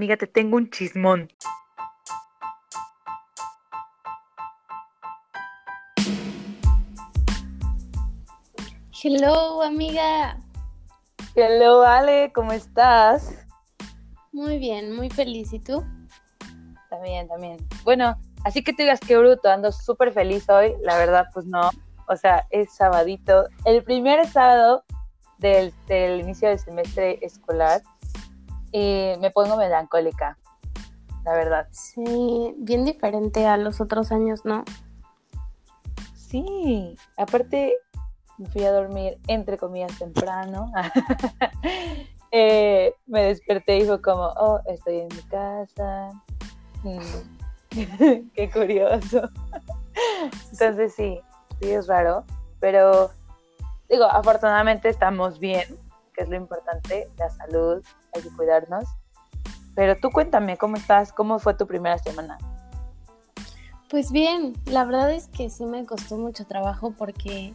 Amiga, te tengo un chismón. Hello, amiga. Hello, Ale, ¿cómo estás? Muy bien, muy feliz. ¿Y tú? También, también. Bueno, así que te digas que bruto, ando súper feliz hoy. La verdad, pues no. O sea, es sabadito. El primer sábado del, inicio del semestre escolar. Y me pongo melancólica, la verdad. Sí, bien diferente a los otros años, ¿no? Sí, aparte me fui a dormir entre comillas temprano. Eh, me desperté y fue como, oh, estoy en mi casa. Mm. Qué curioso. Entonces sí, sí es raro, pero digo, afortunadamente estamos bien, que es lo importante, la salud, hay que cuidarnos. Pero tú cuéntame, ¿cómo estás? ¿Cómo fue tu primera semana? Pues bien, la verdad es que sí me costó mucho trabajo porque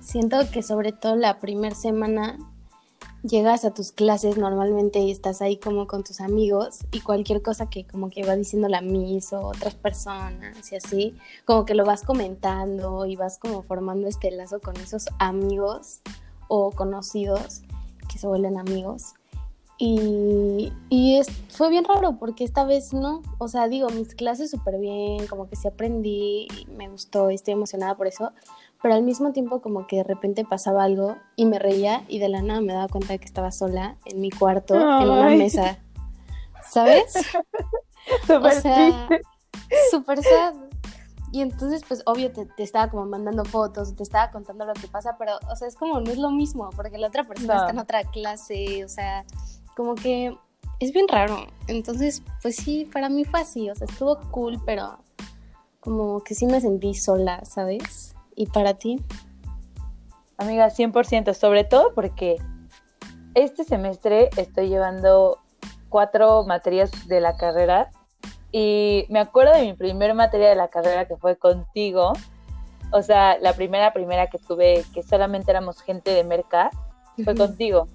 siento que sobre todo la primera semana llegas a tus clases normalmente y estás ahí como con tus amigos y cualquier cosa que como que va diciendo la Miss o otras personas y así, como que lo vas comentando y vas como formando este lazo con esos amigos o conocidos que se vuelven amigos. Y, y es, fue bien raro porque esta vez no, o sea, digo, mis clases súper bien, como que sí aprendí, me gustó, estoy emocionada por eso, pero al mismo tiempo como que de repente pasaba algo y me reía y de la nada me daba cuenta de que estaba sola en mi cuarto, en una mesa, ¿sabes? o sea, súper sad. Y entonces, pues, obvio, te, te, estaba como mandando fotos, te estaba contando lo que pasa, pero, o sea, es como, no es lo mismo, porque la otra persona está en otra clase, o sea, como que es bien raro. Entonces, pues sí, para mí fue así, o sea, estuvo cool, pero como que sí me sentí sola, ¿sabes? ¿Y para ti? Amiga, 100%, sobre todo porque este semestre estoy llevando cuatro materias de la carrera y me acuerdo de mi primer materia de la carrera que fue contigo. O sea, la primera, primera que tuve, que solamente éramos gente de Merca, fue contigo.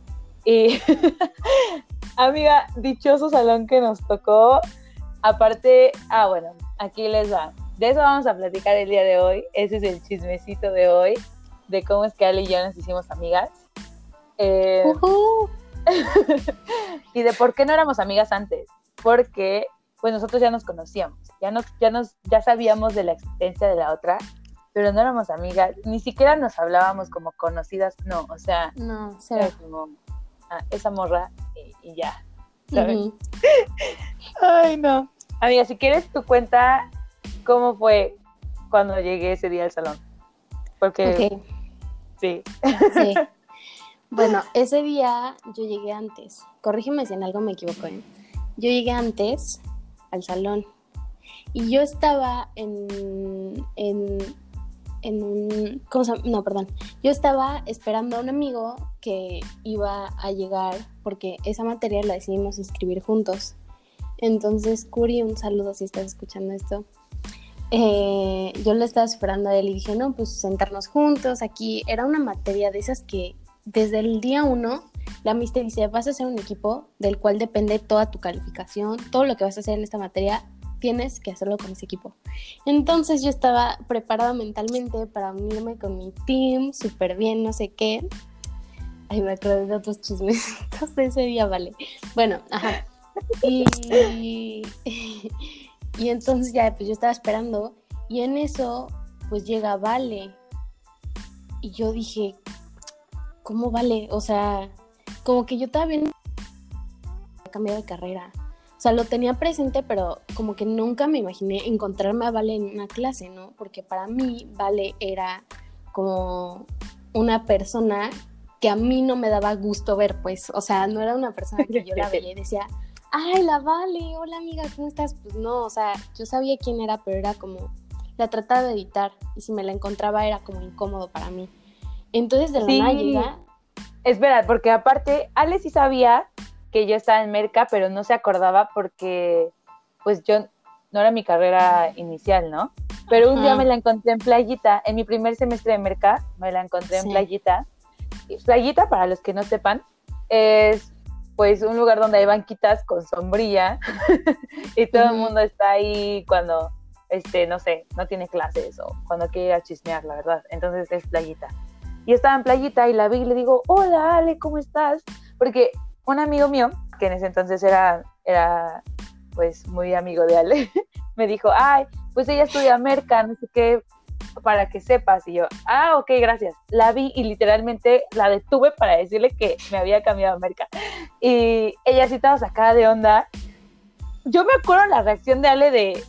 Y, amiga, dichoso salón que nos tocó. Aparte, ah, bueno, aquí les va. De eso vamos a platicar el día de hoy. Ese es el chismecito de hoy, de cómo es que Ale y yo nos hicimos amigas. Eh, y de por qué no éramos amigas antes. Porque pues nosotros ya nos conocíamos, ya nos, ya nos, ya sabíamos de la existencia de la otra, pero no éramos amigas, ni siquiera nos hablábamos como conocidas, no, o sea, no, era como ah, esa morra y, ya, ¿sabes? Ay, no. Amiga, si quieres tu cuenta cómo fue cuando llegué ese día al salón. Porque sí. Sí. Bueno, ese día yo llegué antes. Corrígeme si en algo me equivoco. ¿eh? Yo llegué antes al salón y yo estaba en, en, en un... ¿Cómo se? No, perdón. Yo estaba esperando a un amigo que iba a llegar porque esa materia la decidimos inscribir juntos. Entonces, Curi, un saludo si estás escuchando esto. Eh, yo le estaba esperando a él y dije, no, pues sentarnos juntos. Aquí era una materia de esas que desde el día uno la mister dice, vas a hacer un equipo del cual depende toda tu calificación, todo lo que vas a hacer en esta materia, tienes que hacerlo con ese equipo. Entonces yo estaba preparada mentalmente para unirme con mi team, súper bien, no sé qué. Ay, me acuerdo de otros chismecitos de ese día, vale. Bueno, ajá. Y, y entonces ya, pues yo estaba esperando y en eso, pues llega Vale. Y yo dije, ¿cómo Vale? O sea, como que yo todavía no cambiado de carrera. O sea, lo tenía presente, pero como que nunca me imaginé encontrarme a Vale en una clase, ¿no? Porque para mí Vale era como una persona que a mí no me daba gusto ver, pues, o sea, no era una persona que yo la veía y decía, ay, la Vale, hola amiga, ¿cómo estás? Pues no, o sea, yo sabía quién era, pero era como, la trataba de evitar y si me la encontraba era como incómodo para mí. Entonces de la sí. nada llega... Espera, porque aparte, Ale sí sabía que yo estaba en Merca, pero no se acordaba porque, pues yo, no era mi carrera inicial, ¿no? Pero un día me la encontré en Playita, en mi primer semestre de Merca, me la encontré en Playita. Y Playita, para los que no sepan, es pues un lugar donde hay banquitas con sombrilla y todo el mundo está ahí cuando, este, no sé, no tiene clases o cuando quiere ir a chismear, la verdad. Entonces es playita. Y estaba en playita y la vi y le digo, hola Ale, ¿cómo estás? Porque un amigo mío, que en ese entonces era, era pues muy amigo de Ale, me dijo, ay, pues ella estudia merca, no sé qué, para que sepas. Y yo, ah, ok, gracias. La vi y literalmente la detuve para decirle que me había cambiado Merca. Y ella sí estaba sacada de onda. Yo me acuerdo la reacción de Ale de,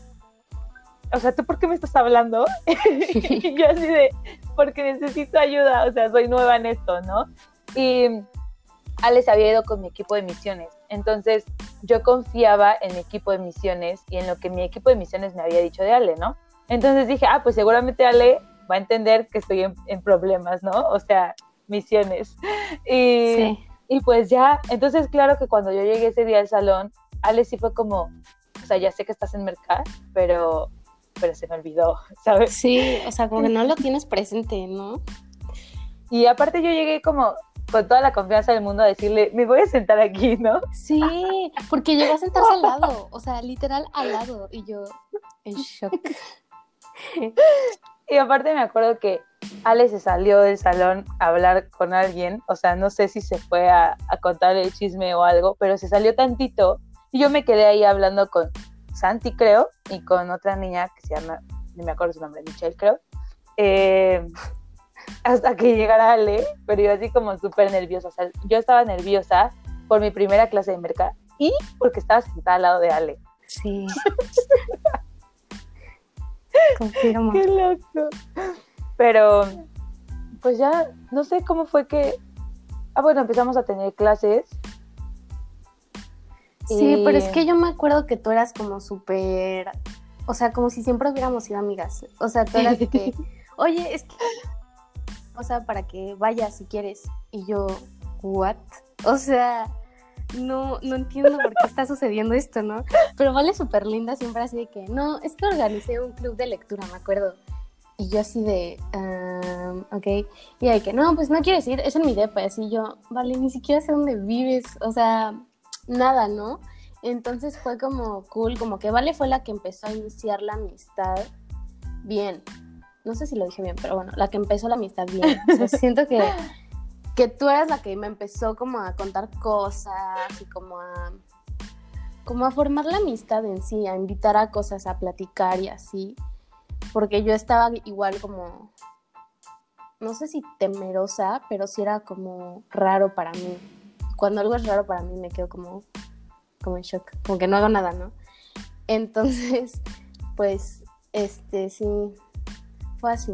o sea, ¿tú por qué me estás hablando? y yo así de, porque necesito ayuda, o sea, soy nueva en esto, ¿no? Y Ale se había ido con mi equipo de misiones. Entonces, yo confiaba en mi equipo de misiones y en lo que mi equipo de misiones me había dicho de Ale, ¿no? Entonces dije, ah, pues seguramente Ale va a entender que estoy en, problemas, ¿no? O sea, misiones. Y, y, pues ya, entonces claro que cuando yo llegué ese día al salón, Ale sí fue como, o sea, ya sé que estás en Mercad, pero, pero se me olvidó, ¿sabes? Sí, o sea, como que no lo tienes presente, ¿no? Y aparte yo llegué como con toda la confianza del mundo a decirle, me voy a sentar aquí, ¿no? Sí, porque llegó a sentarse al lado, o sea, literal al lado, y yo en shock. y aparte me acuerdo que Ale se salió del salón a hablar con alguien, o sea, no sé si se fue a, contar el chisme o algo, pero se salió tantito y yo me quedé ahí hablando con Santi, creo, y con otra niña que se llama, no me acuerdo su nombre, Michelle, creo, eh, hasta que llegara Ale, pero yo así como súper nerviosa, o sea, yo estaba nerviosa por mi primera clase de mercado y porque estaba sentada al lado de Ale. Sí. Confirmo. Qué loco. Pero, pues ya, no sé cómo fue que. Ah, bueno, empezamos a tener clases. Sí, pero es que yo me acuerdo que tú eras como súper. O sea, como si siempre hubiéramos sido amigas. O sea, tú eras de que. Oye, es que. O sea, para que vayas si quieres. Y yo, ¿what? O sea no, no entiendo por qué está sucediendo esto, ¿no? Pero vale súper linda siempre así de que, no, es que organicé un club de lectura, me acuerdo. Y yo así de, ok. Y hay que, no, pues no quiero decir, es en mi depa. Y así yo, vale, ni siquiera sé dónde vives. O sea, nada, ¿no? Entonces fue como cool, como que Vale fue la que empezó a iniciar la amistad bien. No sé si lo dije bien, pero bueno, la que empezó la amistad bien. O sea, siento que que tú eras la que me empezó como a contar cosas y como a como a formar la amistad en sí, a invitar a cosas, a platicar y así, porque yo estaba igual como, no sé si temerosa, pero sí era como raro para mí. Cuando algo es raro para mí me quedo como, como en shock, como que no hago nada, ¿no? Entonces, pues, este, sí, fue así.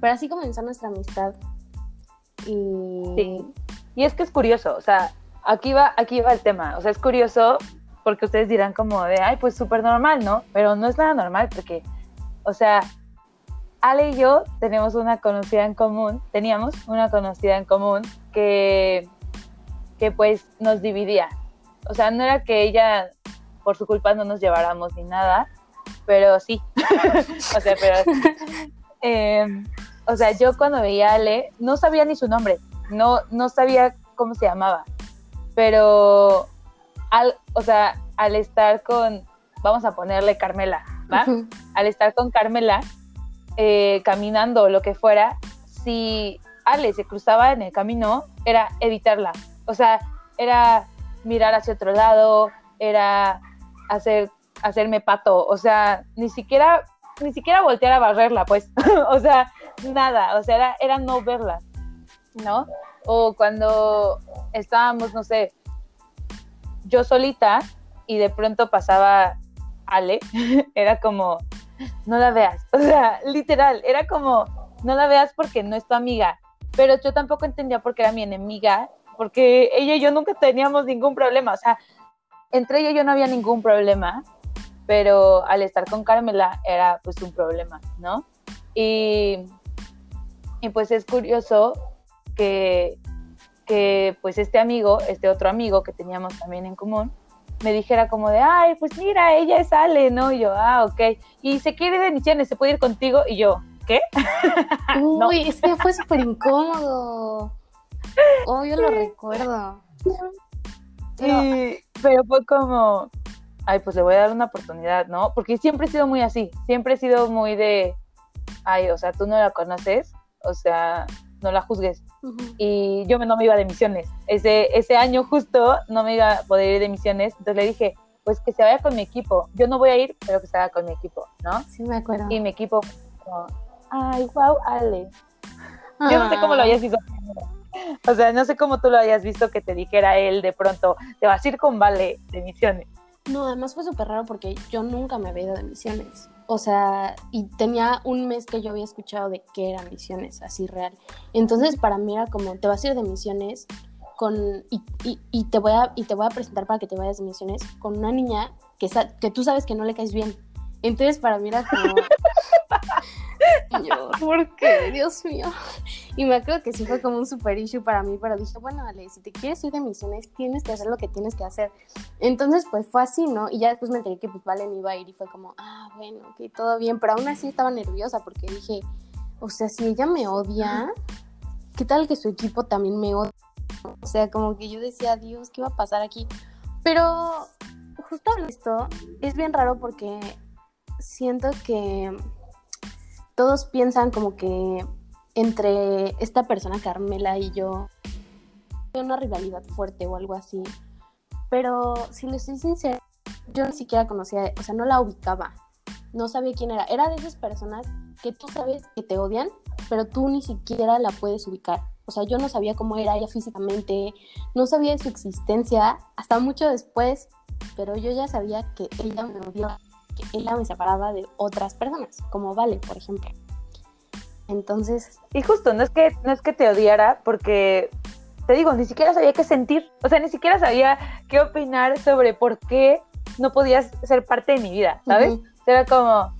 Pero así comenzó nuestra amistad. Y... Sí. Y es que es curioso, o sea, aquí va, aquí va el tema, o sea, es curioso porque ustedes dirán como de, ay, pues súper normal, ¿no? Pero no es nada normal porque, o sea, Ale y yo tenemos una conocida en común, teníamos una conocida en común que, que pues nos dividía. O sea, no era que ella por su culpa no nos lleváramos ni nada, pero sí. o sea, pero... Eh, o sea, yo cuando veía a Ale, no sabía ni su nombre, no, no sabía cómo se llamaba, pero al, o sea, al estar con, vamos a ponerle Carmela, ¿va? Al estar con Carmela, eh, caminando o lo que fuera, si Ale se cruzaba en el camino, era evitarla. O sea, era mirar hacia otro lado, era hacer, hacerme pato, o sea, ni siquiera, ni siquiera voltear a barrerla, pues. o sea, nada, o sea, era, no verla, ¿no? O cuando estábamos, no sé, yo solita y de pronto pasaba Ale, era como, no la veas, o sea, literal, era como, no la veas porque no es tu amiga, pero yo tampoco entendía por qué era mi enemiga, porque ella y yo nunca teníamos ningún problema, o sea, entre ella y yo no había ningún problema, pero al estar con Carmela era pues un problema, ¿no? Y y pues es curioso que, que pues este amigo, este otro amigo que teníamos también en común, me dijera como de, ay, pues mira, ella sale, ¿no? Y yo, ah, ok. Y se quiere de misiones, ¿se puede ir contigo? Y yo, ¿qué? Uy, es que fue súper incómodo. Oh, yo lo recuerdo. Y, pero fue como, ay, pues le voy a dar una oportunidad, ¿no? Porque siempre he sido muy así, siempre he sido muy de, ay, o sea, tú no la conoces, o sea, no la juzgues. Y yo no me iba de misiones. Ese, ese año justo no me iba a poder ir de misiones, entonces le dije, pues que se vaya con mi equipo. Yo no voy a ir, pero que se vaya con mi equipo, ¿no? Sí, me acuerdo. Y mi equipo, como, ay, wow, Ale. Yo no sé cómo lo hayas visto. O sea, no sé cómo tú lo hayas visto que te dijera él de pronto, te vas a ir con Vale de misiones. No, además fue súper raro porque yo nunca me había ido de misiones. O sea, y tenía un mes que yo había escuchado de que eran misiones, así real. Entonces, para mí era como, te vas a ir de misiones con, y, y, te voy a, y te voy a presentar para que te vayas de misiones con una niña que, que tú sabes que no le caes bien. Entonces, para mí era como... yo, ¿por qué? Dios mío. Y me acuerdo que sí fue como un super issue para mí, pero dije, bueno, Ale, si te quieres ir de misiones, tienes que hacer lo que tienes que hacer. Entonces, pues fue así, ¿no? Y ya después me enteré que pues Valen iba a ir y fue como, ah, bueno, ok, todo bien, pero aún así estaba nerviosa porque dije, o sea, si ella me odia, ¿qué tal que su equipo también me odia? O sea, como que yo decía, Dios, ¿qué va a pasar aquí? Pero justo esto es bien raro porque siento que todos piensan como que entre esta persona Carmela y yo una rivalidad fuerte o algo así. Pero si le estoy sincera, yo ni siquiera conocía, o sea, no la ubicaba. No sabía quién era. Era de esas personas que tú sabes que te odian, pero tú ni siquiera la puedes ubicar. O sea, yo no sabía cómo era ella físicamente, no sabía de su existencia hasta mucho después, pero yo ya sabía que ella me odiaba ella me separaba de otras personas, como Vale, por ejemplo. Entonces... Y justo, no es que, no es que te odiara, porque te digo, ni siquiera sabía qué sentir, o sea, ni siquiera sabía qué opinar sobre por qué no podías ser parte de mi vida, ¿sabes? Era como,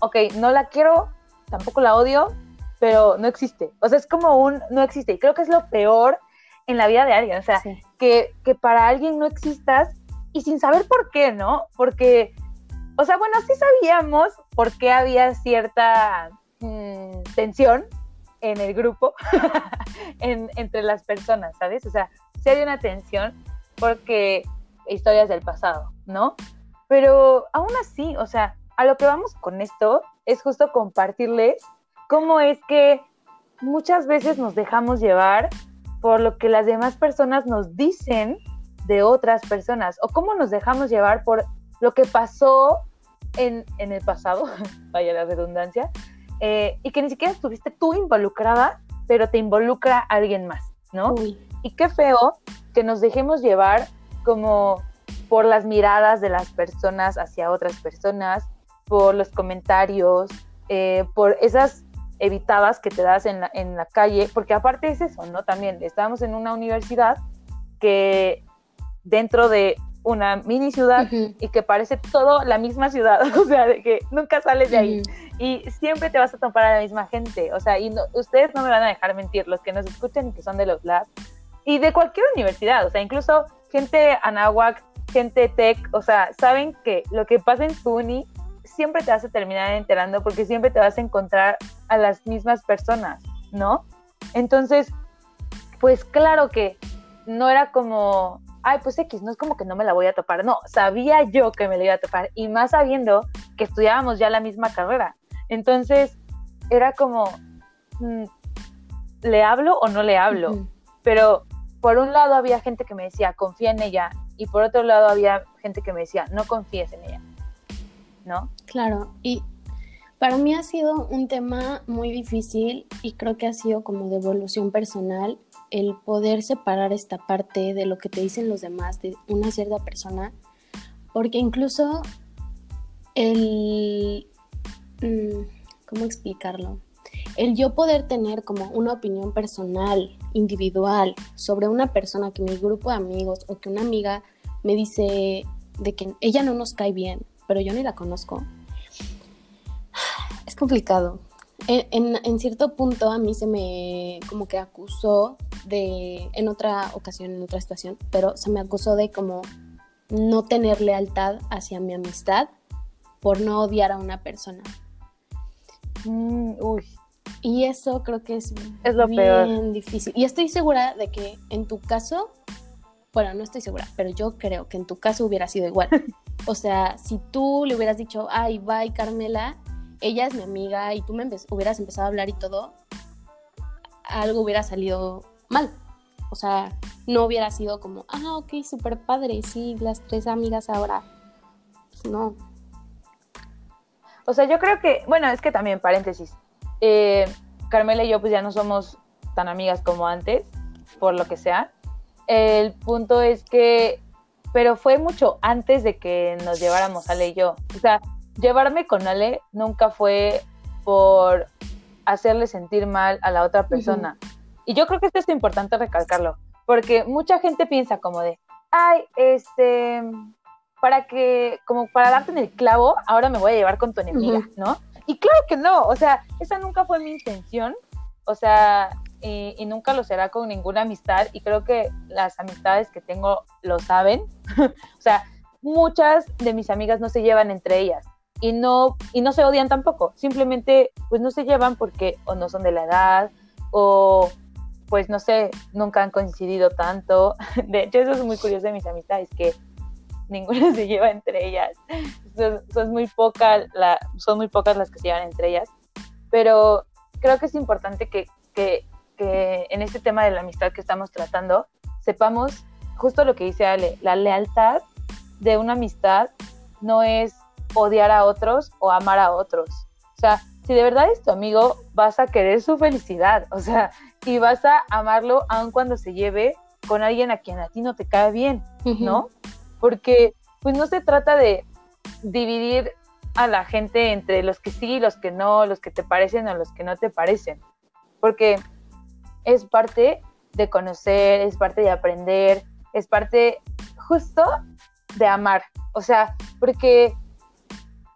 ok, no la quiero, tampoco la odio, pero no existe. O sea, es como un no existe. Y creo que es lo peor en la vida de alguien, o sea, que, que para alguien no existas y sin saber por qué, ¿no? Porque o sea, bueno, sí sabíamos por qué había cierta mm, tensión en el grupo, entre las personas, ¿sabes? O sea, sí había una tensión porque historias del pasado, ¿no? Pero aún así, o sea, a lo que vamos con esto es justo compartirles cómo es que muchas veces nos dejamos llevar por lo que las demás personas nos dicen de otras personas o cómo nos dejamos llevar por lo que pasó en, el pasado, vaya la redundancia, eh, y que ni siquiera estuviste tú involucrada, pero te involucra alguien más, ¿no? Y qué feo que nos dejemos llevar como por las miradas de las personas hacia otras personas, por los comentarios, eh, por esas evitadas que te das en la, en la calle, porque aparte es eso, ¿no? También estábamos en una universidad que dentro de una mini ciudad y que parece todo la misma ciudad, o sea, de que nunca sales de ahí. Y siempre te vas a topar a la misma gente, o sea, y ustedes no me van a dejar mentir, los que nos escuchan y que son de los labs y de cualquier universidad, o sea, incluso gente Anahuac, gente tech, o sea, saben que lo que pasa en tu uni siempre te vas a terminar enterando porque siempre te vas a encontrar a las mismas personas, ¿no? Entonces, pues claro que no era como ay, pues X, no es como que no me la voy a topar, no, sabía yo que me la iba a topar y más sabiendo que estudiábamos ya la misma carrera. Entonces, era como, mm, ¿le hablo o no le hablo? Pero por un lado había gente que me decía, confía en ella, y por otro lado había gente que me decía, no confíes en ella, ¿no? Claro, y para mí ha sido un tema muy difícil y creo que ha sido como de evolución personal el poder separar esta parte de lo que te dicen los demás de una cierta persona, porque incluso el... Mm, ¿Cómo explicarlo? El yo poder tener como una opinión personal, individual, sobre una persona que mi grupo de amigos o que una amiga me dice de que ella no nos cae bien, pero yo ni la conozco, es complicado. En, en, cierto punto a mí se me como que acusó de, en otra ocasión, en otra situación, pero se me acusó de como no tener lealtad hacia mi amistad por no odiar a una persona. Mm, uy. Y eso creo que es, es lo bien difícil. Y estoy segura de que en tu caso bueno, no estoy segura, pero yo creo que en tu caso hubiera sido igual. O sea, si tú le hubieras dicho, ay, bye Carmela, ella es mi amiga y tú me hubieras empezado a hablar y todo, algo hubiera salido mal. O sea, no hubiera sido como, ah, ok, súper padre, sí, las tres amigas ahora. Pues no. O sea, yo creo que, bueno, es que también, paréntesis, eh, Carmela y yo pues ya no somos tan amigas como antes, por lo que sea. El punto es que, pero fue mucho antes de que nos lleváramos Ale y yo. O sea, llevarme con Ale nunca fue por hacerle sentir mal a la otra persona. Y yo creo que esto es importante recalcarlo, porque mucha gente piensa como de, ay, este, para que, como para darte en el clavo, ahora me voy a llevar con tu enemiga, ¿no? Y claro que no, o sea, esa nunca fue mi intención, o sea, y, nunca lo será con ninguna amistad, y creo que las amistades que tengo lo saben, o sea, muchas de mis amigas no se llevan entre ellas, y no, y no se odian tampoco, simplemente pues no se llevan porque o no son de la edad, o pues no sé, nunca han coincidido tanto. De hecho, eso es muy curioso de mis amistades, que ninguna se lleva entre ellas. Son, muy, pocas son muy pocas las que se llevan entre ellas. Pero creo que es importante que, que, que en este tema de la amistad que estamos tratando, sepamos justo lo que dice Ale, la lealtad de una amistad no es odiar a otros o amar a otros. O sea, si de verdad es tu amigo, vas a querer su felicidad, o sea, y vas a amarlo aun cuando se lleve con alguien a quien a ti no te cae bien, ¿no? porque pues no se trata de dividir a la gente entre los que sí y los que no, los que te parecen o los que no te parecen, porque es parte de conocer, es parte de aprender, es parte justo de amar, o sea, porque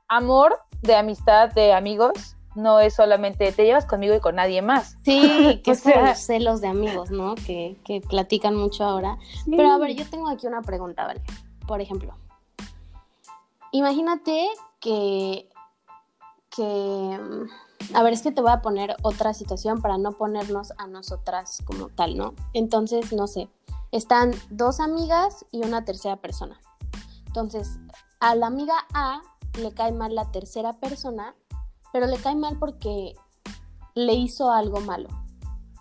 amor de amistad, de amigos, no es solamente te llevas conmigo y con nadie más. Sí, que son los celos de amigos, ¿no? Que, que platican mucho ahora. Pero a ver, yo tengo aquí una pregunta, ¿vale? Por ejemplo, imagínate que, que, a ver, es que te voy a poner otra situación para no ponernos a nosotras como tal, ¿no? Entonces, no sé, están dos amigas y una tercera persona. Entonces, a la amiga A le cae mal la tercera persona, pero le cae mal porque le hizo algo malo,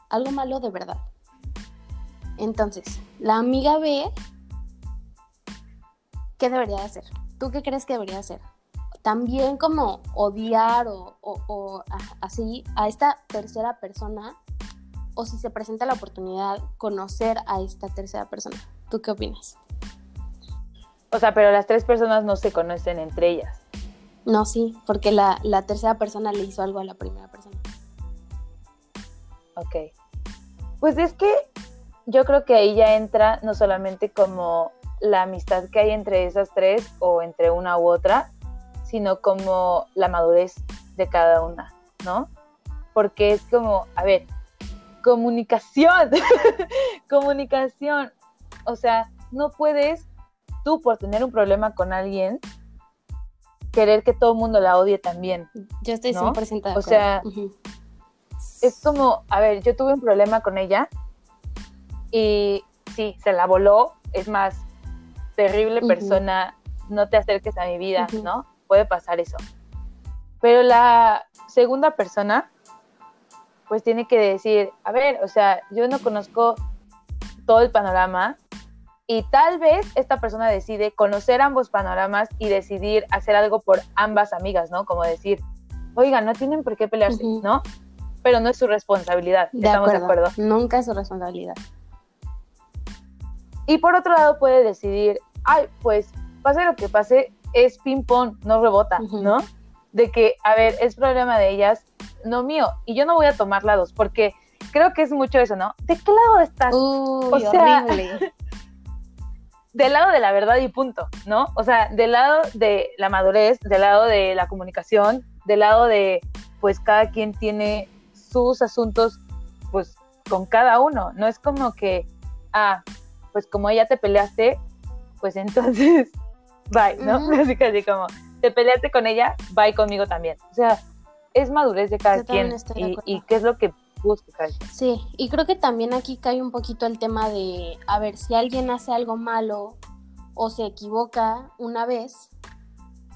algo malo de verdad. Entonces, la amiga B ¿qué debería hacer? ¿Tú qué crees que debería hacer? También como odiar o, así a esta tercera persona o si se presenta la oportunidad conocer a esta tercera persona. ¿Tú qué opinas? O sea, pero las tres personas no se conocen entre ellas. No, sí, porque la, la tercera persona le hizo algo a la primera persona. Ok. Pues es que yo creo que ahí ya entra no solamente como la amistad que hay entre esas tres o entre una u otra, sino como la madurez de cada una, ¿no? Porque es como, a ver, comunicación, comunicación, o sea, no puedes tú por tener un problema con alguien querer que todo el mundo la odie también. Yo estoy 100% de O sea, es como, a ver, yo tuve un problema con ella y sí, se la voló, es más, terrible persona, no te acerques a mi vida, ¿no? Puede pasar eso. Pero la segunda persona, pues tiene que decir, a ver, o sea, yo no conozco todo el panorama y tal vez esta persona decide conocer ambos panoramas y decidir hacer algo por ambas amigas, ¿no? Como decir, oiga, no tienen por qué pelearse, ¿no? Pero no es su responsabilidad, estamos de acuerdo. Nunca es su responsabilidad. Y por otro lado puede decidir, ay, pues pase lo que pase, es ping-pong, no rebota, ¿no? De que, a ver, es problema de ellas, no mío. Y yo no voy a tomar lados, porque creo que es mucho eso, ¿no? ¿De qué lado estás? o sea, del lado de la verdad y punto, ¿no? O sea, del lado de la madurez, del lado de la comunicación, del lado de, pues cada quien tiene sus asuntos, pues con cada uno. No es como que, ah, pues como ya te peleaste, pues entonces, bye, ¿no? Así que como, te peleaste con ella, bye conmigo también. O sea, es madurez de cada quien y, qué es lo que Sí, y creo que también aquí cae un poquito el tema de, a ver, si alguien hace algo malo o se equivoca una vez,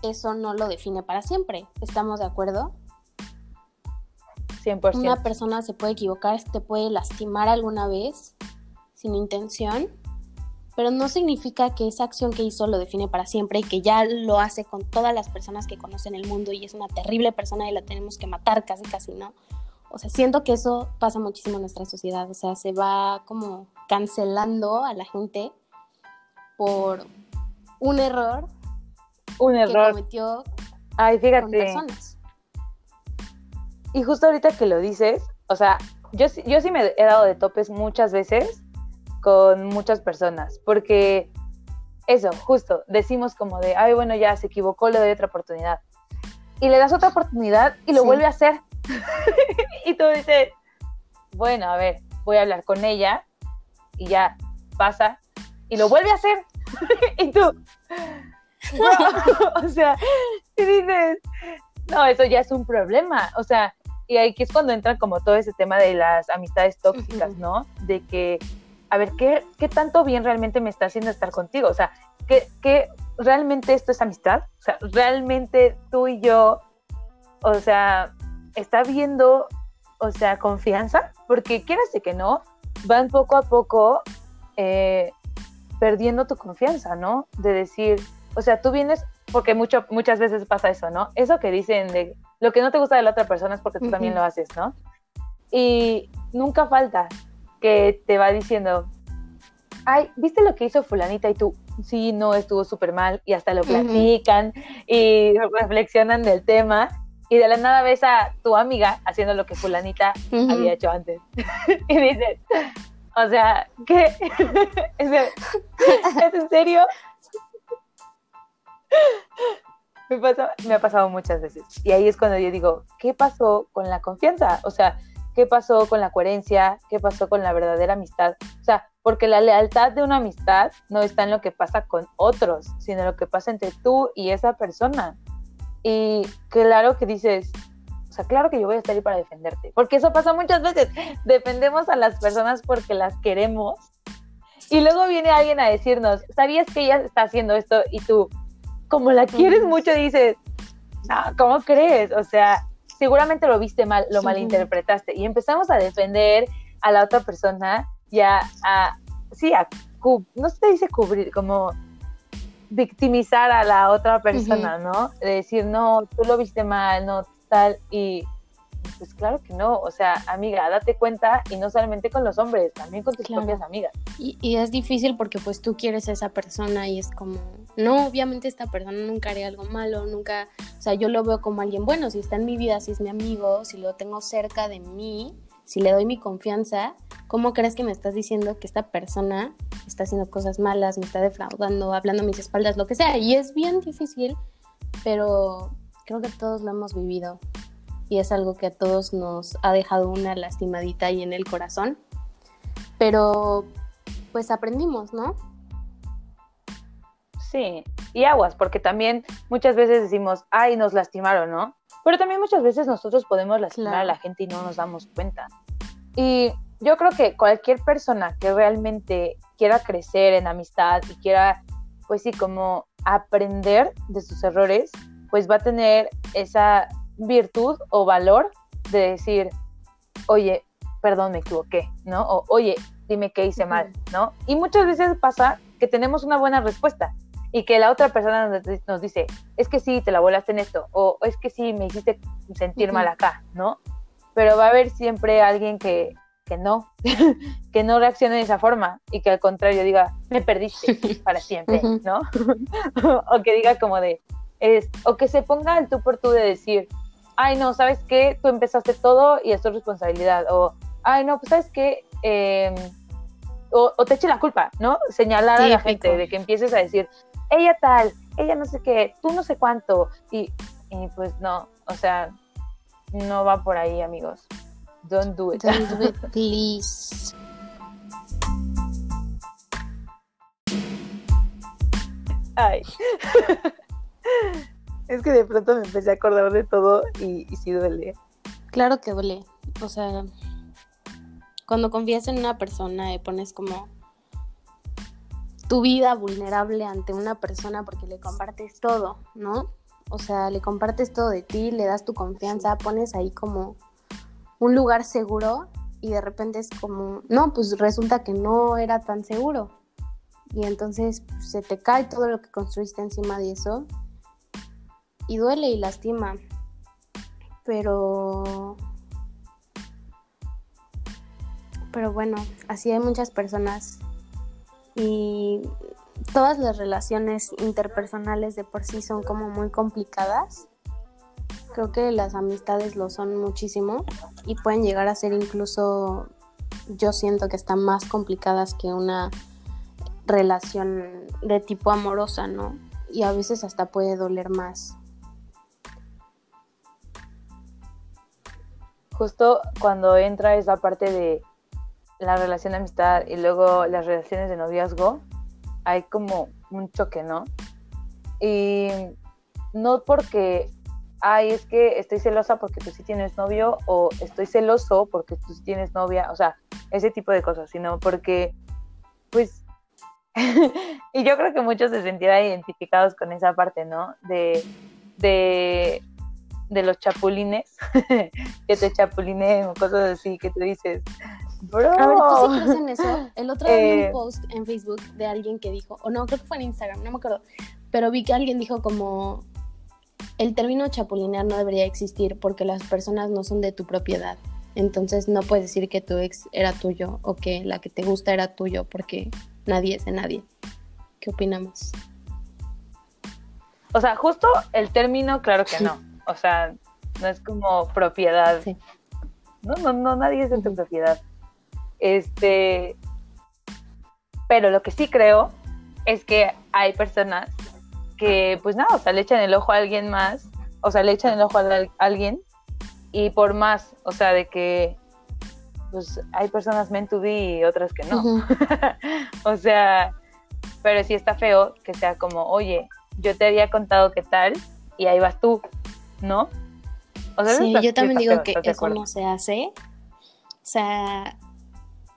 eso no lo define para siempre. ¿Estamos de acuerdo? 100%. Una persona se puede equivocar, te puede lastimar alguna vez sin intención, pero no significa que esa acción que hizo lo define para siempre y que ya lo hace con todas las personas que conocen el mundo y es una terrible persona y la tenemos que matar casi casi, ¿no? O sea, siento que eso pasa muchísimo en nuestra sociedad, o sea, se va como cancelando a la gente por un error un error que cometió Ay, fíjate. con personas. Y justo ahorita que lo dices, o sea, yo, sí- yo sí me he dado de topes muchas veces con muchas personas, porque eso, justo, decimos como de, ay, bueno, ya se equivocó, le doy otra oportunidad. Y le das otra oportunidad y lo Sí. vuelve a hacer. y tú dices, bueno, a ver, voy a hablar con ella y ya pasa y lo vuelve a hacer. y tú, o sea, y dices, no, eso ya es un problema. O sea, y aquí es cuando entra como todo ese tema de las amistades tóxicas. ¿no? De que, a ver, ¿qué, qué tanto bien realmente me está haciendo estar contigo? O sea, ¿qué, qué realmente esto es amistad? O sea, realmente tú y yo, o sea, está viendo, o sea, confianza, porque quieras que no, van poco a poco eh, perdiendo tu confianza, ¿no? De decir, o sea, tú vienes, porque mucho, muchas veces pasa eso, ¿no? Eso que dicen de lo que no te gusta de la otra persona es porque tú también Ujú. lo haces, ¿no? Y nunca falta que te va diciendo, ay, ¿viste lo que hizo fulanita? Y tú, sí, no, estuvo súper mal, y hasta lo platican y reflexionan del tema, y de la nada ves a tu amiga haciendo lo que fulanita había hecho antes. y dices, o sea, ¿qué? ¿Es, de- ¿es en serio? Me, pasa- me ha pasado muchas veces. Y ahí es cuando yo digo, ¿qué pasó con la confianza? O sea, ¿qué pasó con la coherencia? ¿Qué pasó con la verdadera amistad? O sea, porque la lealtad de una amistad no está en lo que pasa con otros, sino en lo que pasa entre tú y esa persona. Y claro que dices, o sea, claro que yo voy a estar ahí para defenderte, porque eso pasa muchas veces. Defendemos a las personas porque las queremos. Y luego viene alguien a decirnos, ¿sabías que ella está haciendo esto? Y tú, como la quieres mucho, dices, no, ¿cómo crees? O sea, seguramente lo viste mal, lo Ujú. malinterpretaste. Y empezamos a defender a la otra persona y a, sí, a, no se dice cubrir, como victimizar a la otra persona, ¿no? De decir, no, tú lo viste mal, no, tal, y pues claro que no, o sea, amiga, date cuenta, y no solamente con los hombres, también con tus Claro. propias amigas. Y, y es difícil porque pues tú quieres a esa persona y es como, no, obviamente esta persona nunca haría algo malo, nunca, o sea, yo lo veo como alguien bueno, si está en mi vida, si es mi amigo, si lo tengo cerca de mí, si le doy mi confianza, ¿cómo crees que me estás diciendo que esta persona está haciendo cosas malas, me está defraudando, hablando a mis espaldas, lo que sea? Y es bien difícil, pero creo que todos lo hemos vivido y es algo que a todos nos ha dejado una lastimadita ahí en el corazón. Pero pues aprendimos, ¿no? Sí, y aguas, porque también muchas veces decimos, ay, nos lastimaron, ¿no? Pero también muchas veces nosotros podemos lastimar Claro. a la gente y no nos damos cuenta. Y yo creo que cualquier persona que realmente quiera crecer en amistad y quiera, pues sí, como aprender de sus errores, pues va a tener esa virtud o valor de decir, oye, perdón, me equivoqué, ¿no? O oye, dime qué hice mal, ¿no? Y muchas veces pasa que tenemos una buena respuesta y que la otra persona nos, nos dice, es que sí, te la volaste en esto, o es que sí, me hiciste sentir mal acá, ¿no? Pero va a haber siempre alguien que, que no, que no reaccione de esa forma y que al contrario diga, me perdiste para siempre. ¿no? o que diga como de, es, o que se ponga el tú por tú de decir, ay, no, ¿sabes qué? Tú empezaste todo y es tu responsabilidad, o, ay, no, pues, ¿sabes qué? Em, o, o te eche la culpa, ¿no? Señalar a la gente de que empieces a decir, ella tal, ella no sé qué, tú no sé cuánto, y, y pues no, o sea, no va por ahí, amigos. Don't do it. Don't do it, please. Ay. es que de pronto me empecé a acordar de todo y, y sí duele. Claro que duele. O sea, cuando confías en una persona y pones como tu vida vulnerable ante una persona porque le compartes todo, ¿no? O sea, le compartes todo de ti, le das tu confianza, pones ahí como un lugar seguro y de repente es como, no, pues resulta que no era tan seguro. Y entonces pues, se te cae todo lo que construiste encima de eso y duele y lastima. Pero pero bueno, así hay muchas personas y todas las relaciones interpersonales de por sí son como muy complicadas. Creo que las amistades lo son muchísimo y pueden llegar a ser incluso, yo siento que están más complicadas que una relación de tipo amorosa, ¿no? Y a veces hasta puede doler más. Justo cuando entra esa parte de la relación de amistad y luego las relaciones de noviazgo, hay como un choque, ¿no? Y no porque, ay, es que estoy celosa porque tú sí tienes novio o estoy celoso porque tú sí tienes novia, o sea, ese tipo de cosas, sino porque, pues, y yo creo que muchos se sentirán identificados con esa parte, ¿no? De, de, de los chapulines, que te chapulineen o cosas así, que tú dices, Bro. A ver, ¿tú sí crees en eso? El otro día vi un eh. post en Facebook de alguien que dijo, o no, creo que fue en Instagram, no me acuerdo, pero vi que alguien dijo como, el término chapulinear no debería existir porque las personas no son de tu propiedad. Entonces no puedes decir que tu ex era tuyo o que la que te gusta era tuyo porque nadie es de nadie. ¿Qué opinamos? O sea, justo el término, claro que no. O sea, no es como propiedad. Sí. No, no, no, nadie es de tu propiedad. Este, pero lo que sí creo es que hay personas que, pues nada, o sea, le echan el ojo a alguien más, o sea, le echan el ojo a alguien y por más, o sea, de que, pues hay personas meant to be y otras que no. o sea, pero sí está feo que sea como, oye, yo te había contado qué tal y ahí vas tú, ¿no? O sea, sí, yo también digo que eso no se hace. O sea,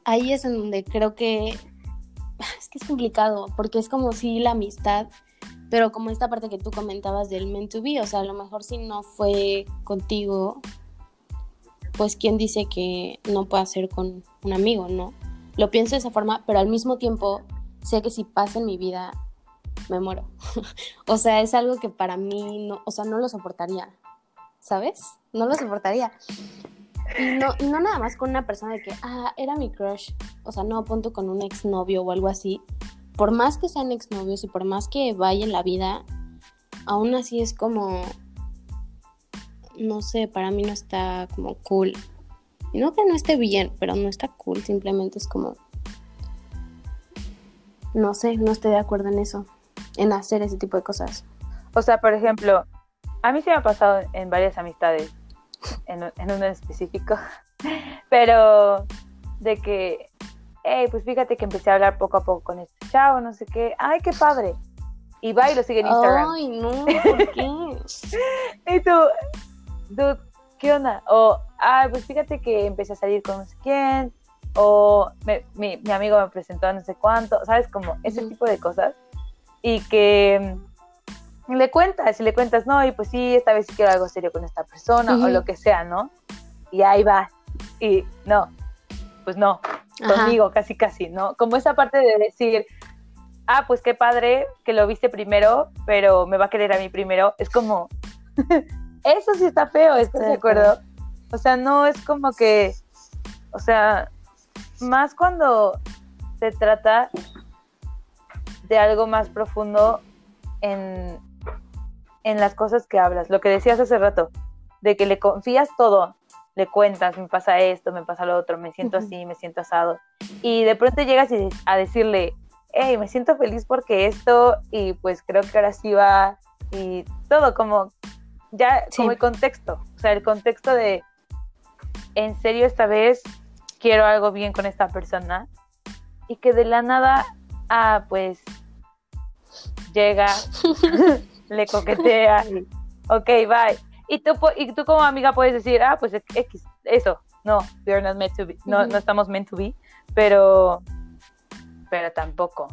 ahí es en donde creo que es que es complicado, porque es como si la amistad, pero como esta parte que tú comentabas del meant to be, o sea, a lo mejor si no fue contigo, pues quién dice que no puede ser con un amigo, ¿no? Lo pienso de esa forma, pero al mismo tiempo sé que si pasa en mi vida, me muero. o sea, es algo que para mí, no, o sea, no lo soportaría, ¿sabes? No lo soportaría. No, no nada más con una persona de que, ah, era mi crush. O sea, no punto con un exnovio o algo así. Por más que sean exnovios y por más que vaya en la vida, aún así es como, no sé, para mí no está como cool. Y no que no esté bien, pero no está cool, simplemente es como, no sé, no estoy de acuerdo en eso, en hacer ese tipo de cosas. O sea, por ejemplo, a mí se me ha pasado en varias amistades en, en uno específico, pero de que, hey, pues fíjate que empecé a hablar poco a poco con este chavo, no sé qué, ay, qué padre. Y va y lo sigue en Instagram. Ay, no, ¿por qué? y tú, dude, ¿qué onda? O, ay, pues fíjate que empecé a salir con no sé quién, o mi, mi, amigo me presentó a no sé cuánto, ¿sabes? Como ese tipo de cosas. Y que le cuentas, y le cuentas, no, y pues sí, esta vez sí quiero algo serio con esta persona, o lo que sea, ¿no? Y ahí va, y no, pues no, conmigo, casi, casi, ¿no? Como esa parte de decir, ah, pues qué padre que lo viste primero, pero me va a querer a mí primero, es como, eso sí está feo, ¿estás de acuerdo? O sea, no es como que, o sea, más cuando se trata de algo más profundo en, en las cosas que hablas. Lo que decías hace rato, de que le confías todo, le cuentas, me pasa esto, me pasa lo otro, me siento así, me siento asado. Y de pronto llegas a decirle, hey, me siento feliz porque esto, y pues creo que ahora sí va, y todo como, ya como el contexto, o sea, el contexto de, en serio esta vez quiero algo bien con esta persona, y que de la nada, ah, pues llega le coquetea y, ok, bye. Y tú, y tú como amiga puedes decir, ah, pues X, eso, no, we not meant to be, no, no estamos meant to be, pero, pero tampoco,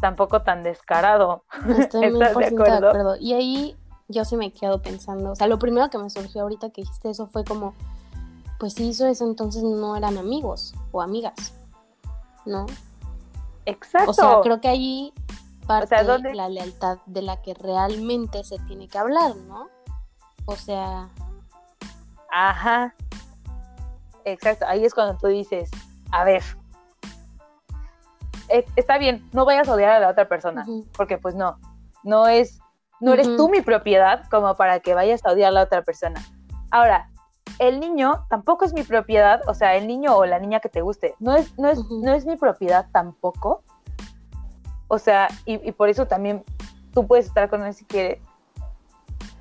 tampoco tan descarado. Estoy muy ¿Estás de acuerdo? Y ahí yo sí me he quedado pensando, o sea, lo primero que me surgió ahorita que dijiste eso fue como, pues si hizo eso, entonces no eran amigos o amigas, ¿no? Exacto. O sea, creo que ahí parte la lealtad de la que realmente se tiene que hablar, ¿no? O sea... Ajá. Exacto, ahí es cuando tú dices, a ver, eh, está bien, no vayas a odiar a la otra persona, porque pues no, no es, no eres tú mi propiedad como para que vayas a odiar a la otra persona. Ahora, el niño tampoco es mi propiedad, o sea, el niño o la niña que te guste, no es, no es, no es mi propiedad tampoco. O sea, y, por eso también tú puedes estar con él si quieres.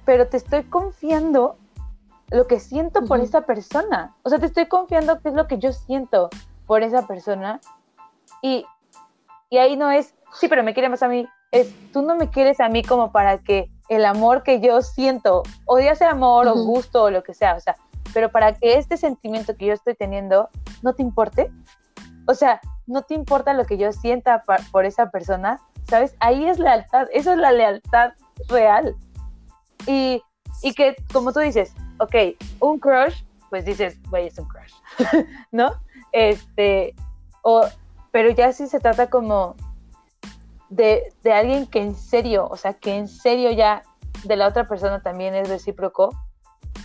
Pero te estoy confiando lo que siento por esa persona. O sea, te estoy confiando qué es lo que yo siento por esa persona. Y, y ahí no es, sí, pero me quiere más a mí. Es, tú no me quieres a mí como para que el amor que yo siento, o ya sea amor o gusto o lo que sea, o sea, pero para que este sentimiento que yo estoy teniendo no te importe, o sea, no te importa lo que yo sienta por esa persona, ¿sabes? Ahí es lealtad, eso es la lealtad real. Y, y que, como tú dices, ok, un crush, pues dices, güey, es un crush, ¿no? Este, o, pero ya sí se trata como de, de alguien que en serio, o sea, que en serio ya de la otra persona también es recíproco,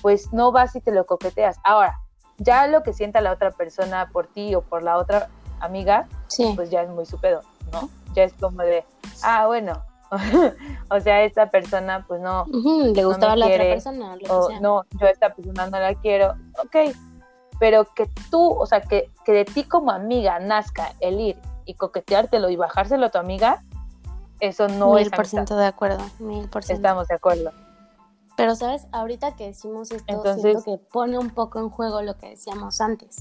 pues no vas y te lo coqueteas. Ahora, ya lo que sienta la otra persona por ti o por la otra amiga, pues ya es muy su pedo, ¿no? Ya es como de, ah, bueno, o sea, esta persona pues no, le gustaba la otra persona, o no, yo a esta persona no la quiero, ok, pero que tú, o sea, que, que de ti como amiga nazca el ir y coqueteártelo y bajárselo a tu amiga, eso no mil por ciento de acuerdo, mil por ciento. Estamos de acuerdo. Pero, ¿sabes? Ahorita que decimos esto, Entonces, siento que pone un poco en juego lo que decíamos antes.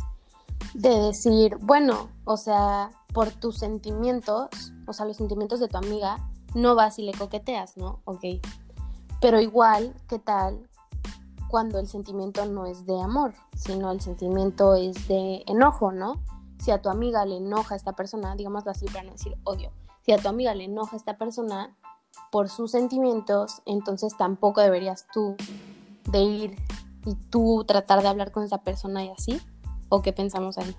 De decir, bueno, o sea, por tus sentimientos, o sea, los sentimientos de tu amiga, no vas y le coqueteas, ¿no? Ok. Pero igual, ¿qué tal cuando el sentimiento no es de amor, sino el sentimiento es de enojo, ¿no? Si a tu amiga le enoja a esta persona, digamos así para no decir odio, si a tu amiga le enoja a esta persona, por sus sentimientos, entonces tampoco deberías tú de ir y tú tratar de hablar con esa persona y así. ¿O qué pensamos ahí?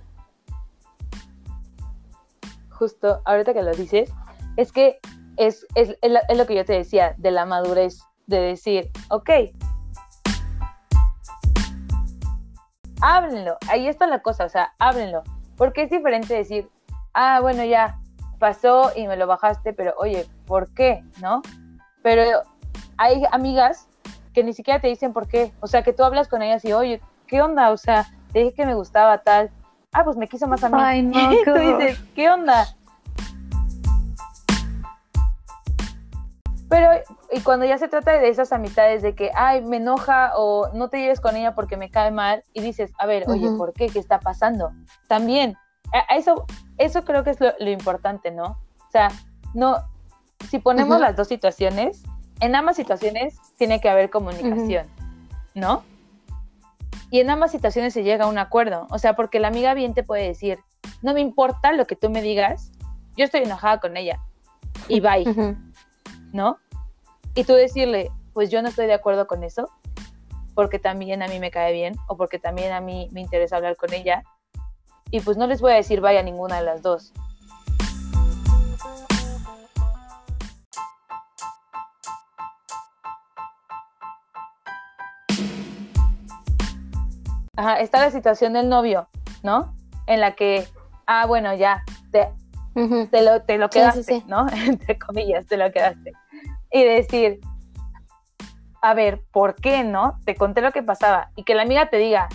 Justo, ahorita que lo dices, es que es, es, es, lo que yo te decía, de la madurez, de decir, ok, háblenlo, ahí está la cosa, o sea, háblenlo, porque es diferente decir, ah, bueno, ya, pasó y me lo bajaste, pero oye, ¿por qué? ¿No? Pero hay amigas que ni siquiera te dicen por qué. O sea, que tú hablas con ellas y, oye, ¿qué onda? O sea, te dije que me gustaba tal. Ah, pues me quiso más a mí. Ay, no, tú dices, ¿qué onda? Pero, y cuando ya se trata de esas amistades de que, ay, me enoja o no te lleves con ella porque me cae mal, y dices, a ver, oye, ¿por qué? ¿Qué está pasando? También, a eso, eso creo que es lo, importante, ¿no? O sea, no, si ponemos las dos situaciones, en ambas situaciones tiene que haber comunicación, ¿no? Y en ambas situaciones se llega a un acuerdo, o sea, porque la amiga bien te puede decir, no me importa lo que tú me digas, yo estoy enojada con ella, y bye, ¿no? Y tú decirle, pues yo no estoy de acuerdo con eso, porque también a mí me cae bien, o porque también a mí me interesa hablar con ella, y pues no les voy a decir vaya ninguna de las dos. Ajá, está la situación del novio, ¿no? En la que, ah, bueno, ya, te, te, lo, te lo quedaste, ¿no? Entre comillas, te lo quedaste. Y decir, a ver, ¿por qué no? Te conté lo que pasaba. Y que la amiga te diga,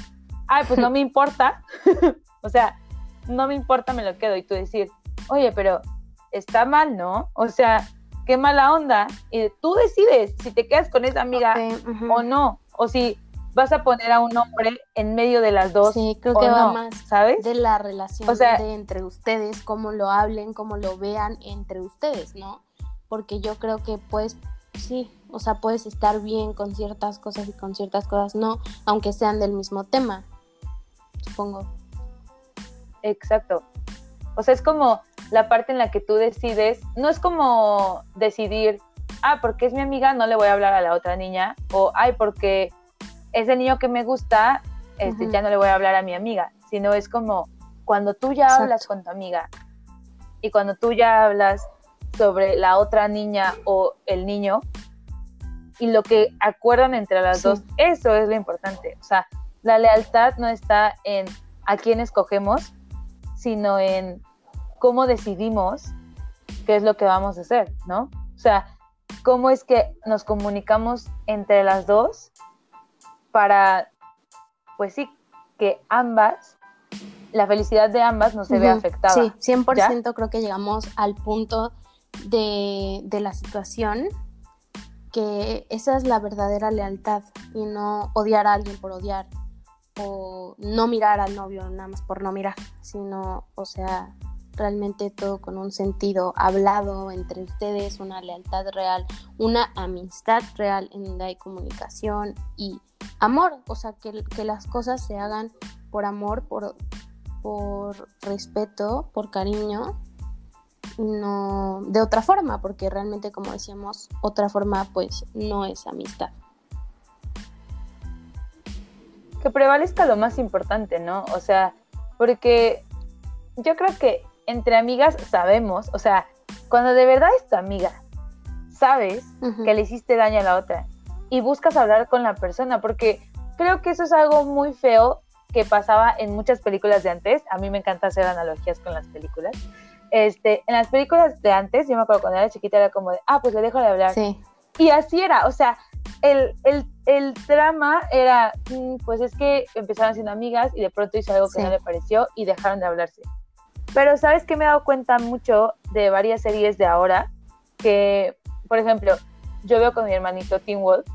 ay, pues no me importa. O sea, no me importa, me lo quedo. Y tú decir, oye, pero está mal, ¿no? O sea, qué mala onda. Y tú decides si te quedas con esa amiga o no. O si vas a poner a un hombre en medio de las dos. Sí, creo que va más ¿sabes? de la relación de entre ustedes, cómo lo hablen, cómo lo vean entre ustedes, ¿no? Porque yo creo que pues sí, o sea, puedes estar bien con ciertas cosas y con ciertas cosas no, aunque sean del mismo tema. supongo. Exacto. O sea, es como la parte en la que tú decides, no es como decidir, ah, porque es mi amiga, no le voy a hablar a la otra niña, o ay, porque es el niño que me gusta, este, ya no le voy a hablar a mi amiga, sino es como cuando tú ya hablas con tu amiga y cuando tú ya hablas sobre la otra niña o el niño y lo que acuerdan entre las dos, eso es lo importante. O sea, la lealtad no está en a quién escogemos, sino en cómo decidimos qué es lo que vamos a hacer, ¿no? O sea, cómo es que nos comunicamos entre las dos para, pues sí, que ambas, la felicidad de ambas no se vea afectada. Sí, 100% creo que llegamos al punto de, de la situación que esa es la verdadera lealtad y no odiar a alguien por odiar o no mirar al novio nada más por no mirar, sino, o sea, realmente todo con un sentido hablado entre ustedes, una lealtad real, una amistad real en donde hay comunicación y amor, o sea, que, que las cosas se hagan por amor, por, por respeto, por cariño no de otra forma, porque realmente como decíamos, otra forma pues no es amistad. Que prevalezca lo más importante, ¿no? O sea, porque yo creo que entre amigas sabemos, o sea, cuando de verdad es tu amiga, sabes que le hiciste daño a la otra y buscas hablar con la persona, porque creo que eso es algo muy feo que pasaba en muchas películas de antes. A mí me encanta hacer analogías con las películas este, en las películas de antes, yo me acuerdo cuando era chiquita, era como de, ah, pues le dejo de hablar. Sí. Y así era, o sea, el, el, el drama era, mm, pues es que empezaron siendo amigas y de pronto hizo algo que no le pareció y dejaron de hablarse. Pero sabes que me he dado cuenta mucho de varias series de ahora, que, por ejemplo, yo veo con mi hermanito Teen Wolf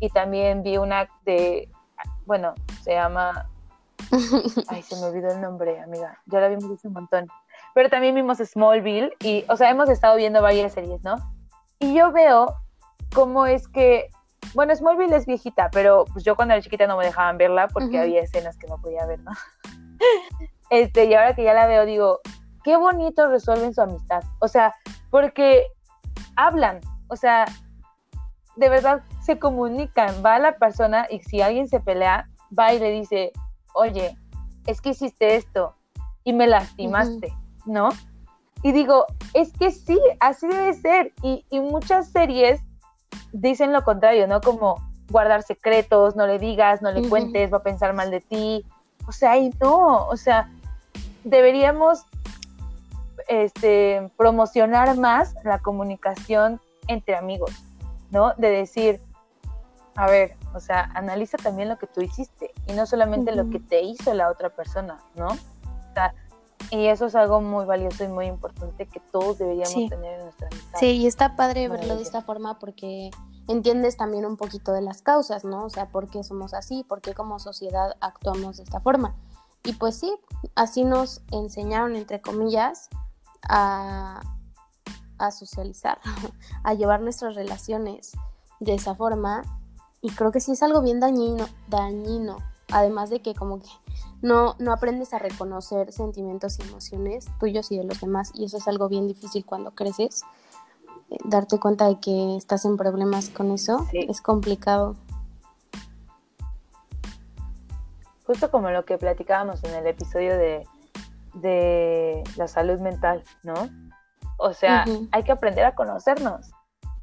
y también vi una de, bueno, se llama... Ay, se me olvidó el nombre, amiga. Ya la vimos hace un montón pero también vimos Smallville y, o sea, hemos estado viendo varias series, ¿no? Y yo veo cómo es que, bueno, Smallville es viejita, pero pues yo cuando era chiquita no me dejaban verla porque había escenas que no podía ver, ¿no? este, y ahora que ya la veo, digo, qué bonito resuelven su amistad. O sea, porque hablan, o sea, de verdad se comunican, va a la persona y si alguien se pelea, va y le dice, oye, es que hiciste esto y me lastimaste. ¿no? Y digo, es que sí, así debe ser. Y, muchas series dicen lo contrario, ¿no? Como guardar secretos, no le digas, no le cuentes, va a pensar mal de ti. O sea, y no, o sea, deberíamos este, promocionar más la comunicación entre amigos, ¿no? De decir, a ver, o sea, analiza también lo que tú hiciste y no solamente lo que te hizo la otra persona, ¿no? O sea, y eso es algo muy valioso y muy importante que todos deberíamos tener en nuestra vida. Sí, y está padre verlo de esta forma porque entiendes también un poquito de las causas, ¿no? O sea, por qué somos así, por qué como sociedad actuamos de esta forma. Y pues sí, así nos enseñaron, entre comillas, a, a socializar, a llevar nuestras relaciones de esa forma. Y creo que sí es algo bien dañino, dañino. Además de que como que no, no aprendes a reconocer sentimientos y emociones tuyos y de los demás y eso es algo bien difícil cuando creces. Eh, darte cuenta de que estás en problemas con eso es complicado. Justo como lo que platicábamos en el episodio de, de la salud mental, ¿no? O sea, hay que aprender a conocernos.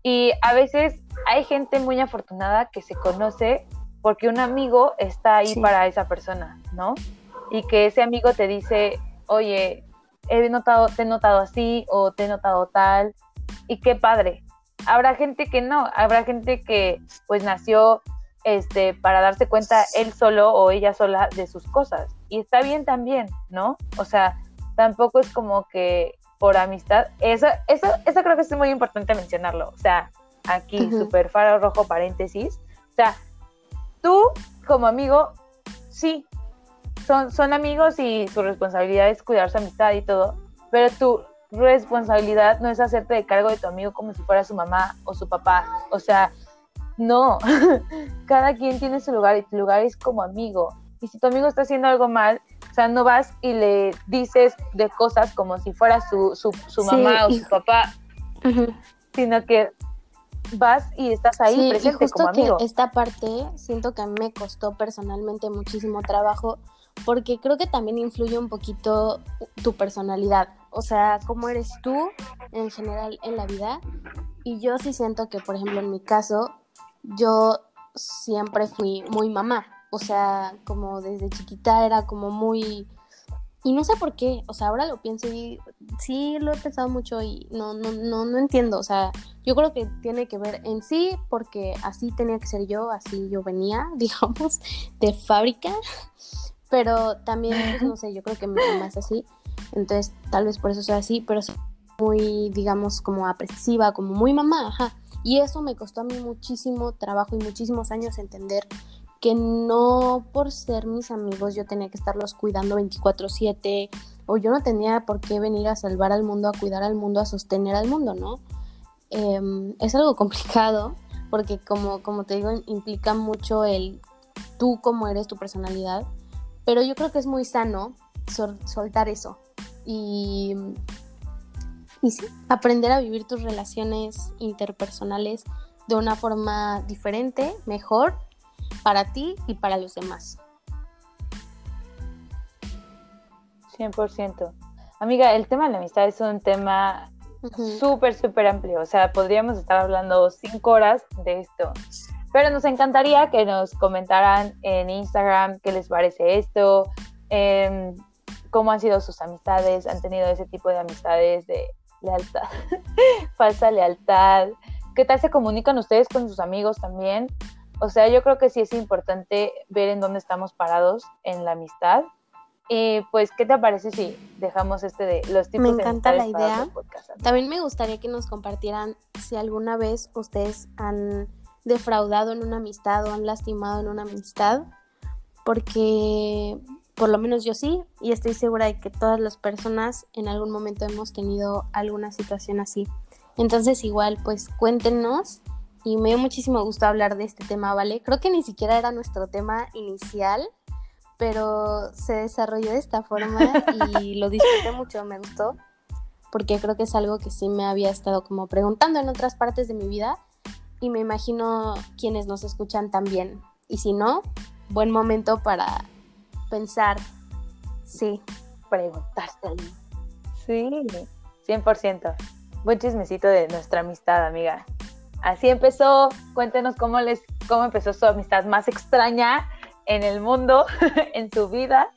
Y a veces hay gente muy afortunada que se conoce porque un amigo está ahí para esa persona, ¿no? Y que ese amigo te dice, oye, he notado, te he notado así o te he notado tal, y qué padre. Habrá gente que no, habrá gente que pues nació este, para darse cuenta él solo o ella sola de sus cosas. Y está bien también, ¿no? O sea, tampoco es como que por amistad. Eso, eso, eso creo que es muy importante mencionarlo. O sea, aquí, super faro rojo paréntesis. O sea, tú como amigo, sí, son, son amigos y su responsabilidad es cuidar su amistad y todo, pero tu responsabilidad no es hacerte de cargo de tu amigo como si fuera su mamá o su papá. O sea, no, cada quien tiene su lugar y tu lugar es como amigo. Y si tu amigo está haciendo algo mal, o sea, no vas y le dices de cosas como si fuera su, su, su mamá o su papá, sino que vas y estás ahí sí, presente y justo como amigo. que esta parte siento que a mí me costó personalmente muchísimo trabajo porque creo que también influye un poquito tu personalidad, o sea, cómo eres tú en general en la vida. Y yo sí siento que, por ejemplo, en mi caso, yo siempre fui muy mamá, o sea, como desde chiquita era como muy... Y no sé por qué, o sea, ahora lo pienso y sí lo he pensado mucho y no, no, no, no entiendo, o sea, yo creo que tiene que ver en sí porque así tenía que ser yo, así yo venía, digamos, de fábrica, pero también, pues, no sé, yo creo que mi mamá es así, entonces tal vez por eso soy así, pero soy muy, digamos, como apresiva, como muy mamá, ajá. Y eso me costó a mí muchísimo trabajo y muchísimos años entender que no por ser mis amigos yo tenía que estarlos cuidando 24/7 o yo no tenía por qué venir a salvar al mundo, a cuidar al mundo, a sostener al mundo, ¿no? Em, es algo complicado porque como, como te digo, implica mucho el tú cómo eres, tu personalidad, pero yo creo que es muy sano soltar eso y, y sí, aprender a vivir tus relaciones interpersonales de una forma diferente, mejor para ti y para los demás. 100%. Amiga, el tema de la amistad es un tema súper, súper amplio. O sea, podríamos estar hablando cinco horas de esto. Pero nos encantaría que nos comentaran en Instagram qué les parece esto, em, cómo han sido sus amistades, han tenido ese tipo de amistades de lealtad, falsa lealtad. ¿Qué tal se comunican ustedes con sus amigos también? O sea, yo creo que sí es importante ver en dónde estamos parados en la amistad. Y pues, ¿qué te parece si dejamos este de los tipos Me de encanta la idea. podcast? También me gustaría que nos compartieran si alguna vez ustedes han defraudado en una amistad o han lastimado en una amistad, porque por lo menos yo sí, y estoy segura de que todas las personas en algún momento hemos tenido alguna situación así. Entonces igual, pues cuéntenos y me dio muchísimo gusto hablar de este tema, ¿vale? Creo que ni siquiera era nuestro tema inicial, pero se desarrolló de esta forma y lo disfruté mucho, me gustó, porque creo que es algo que sí me había estado como preguntando en otras partes de mi vida y me imagino quienes nos escuchan también. Y si no, buen momento para pensar, sí, preguntárselo. Sí, 100%. Buen chismecito de nuestra amistad, amiga. Así empezó. Cuéntenos cómo les cómo empezó su amistad más extraña en el mundo, en su vida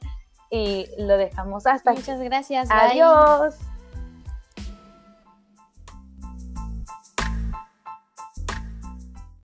y lo dejamos hasta aquí. muchas gracias. bye. Adiós.